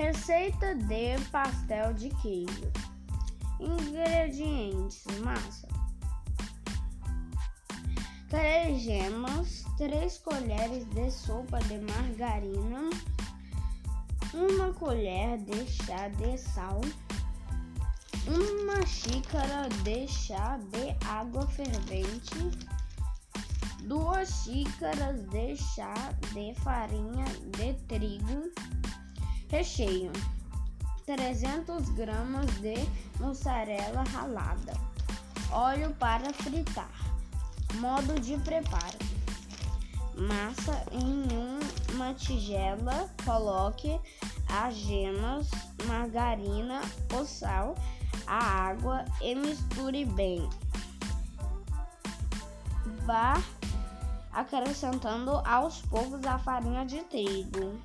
Receita de pastel de queijo. Ingredientes: massa, 3 gemas, 3 colheres de sopa de margarina, 1 colher de chá de sal, 1 xícara de chá de água fervente, 2 xícaras de chá de farinha de trigo Recheio: 300 gramas de mussarela ralada. Óleo para fritar. Modo de preparo: massa em uma tigela, coloque as gemas, margarina, o sal, a água e misture bem. Vá acrescentando aos poucos a farinha de trigo.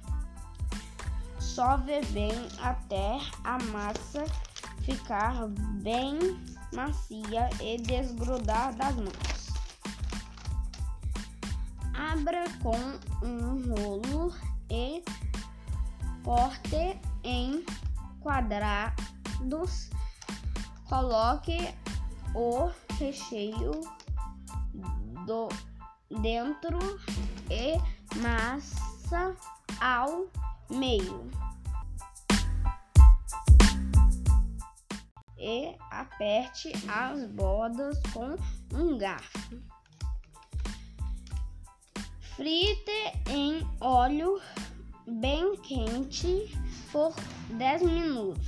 Sove bem até a massa ficar bem macia e desgrudar das mãos. Abra com um rolo e corte em quadrados. Coloque o recheio do dentro e massa ao meio. e aperte as bordas com um garfo. Frite em óleo bem quente por 10 minutos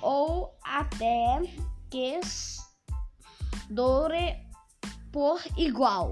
ou até que doure por igual.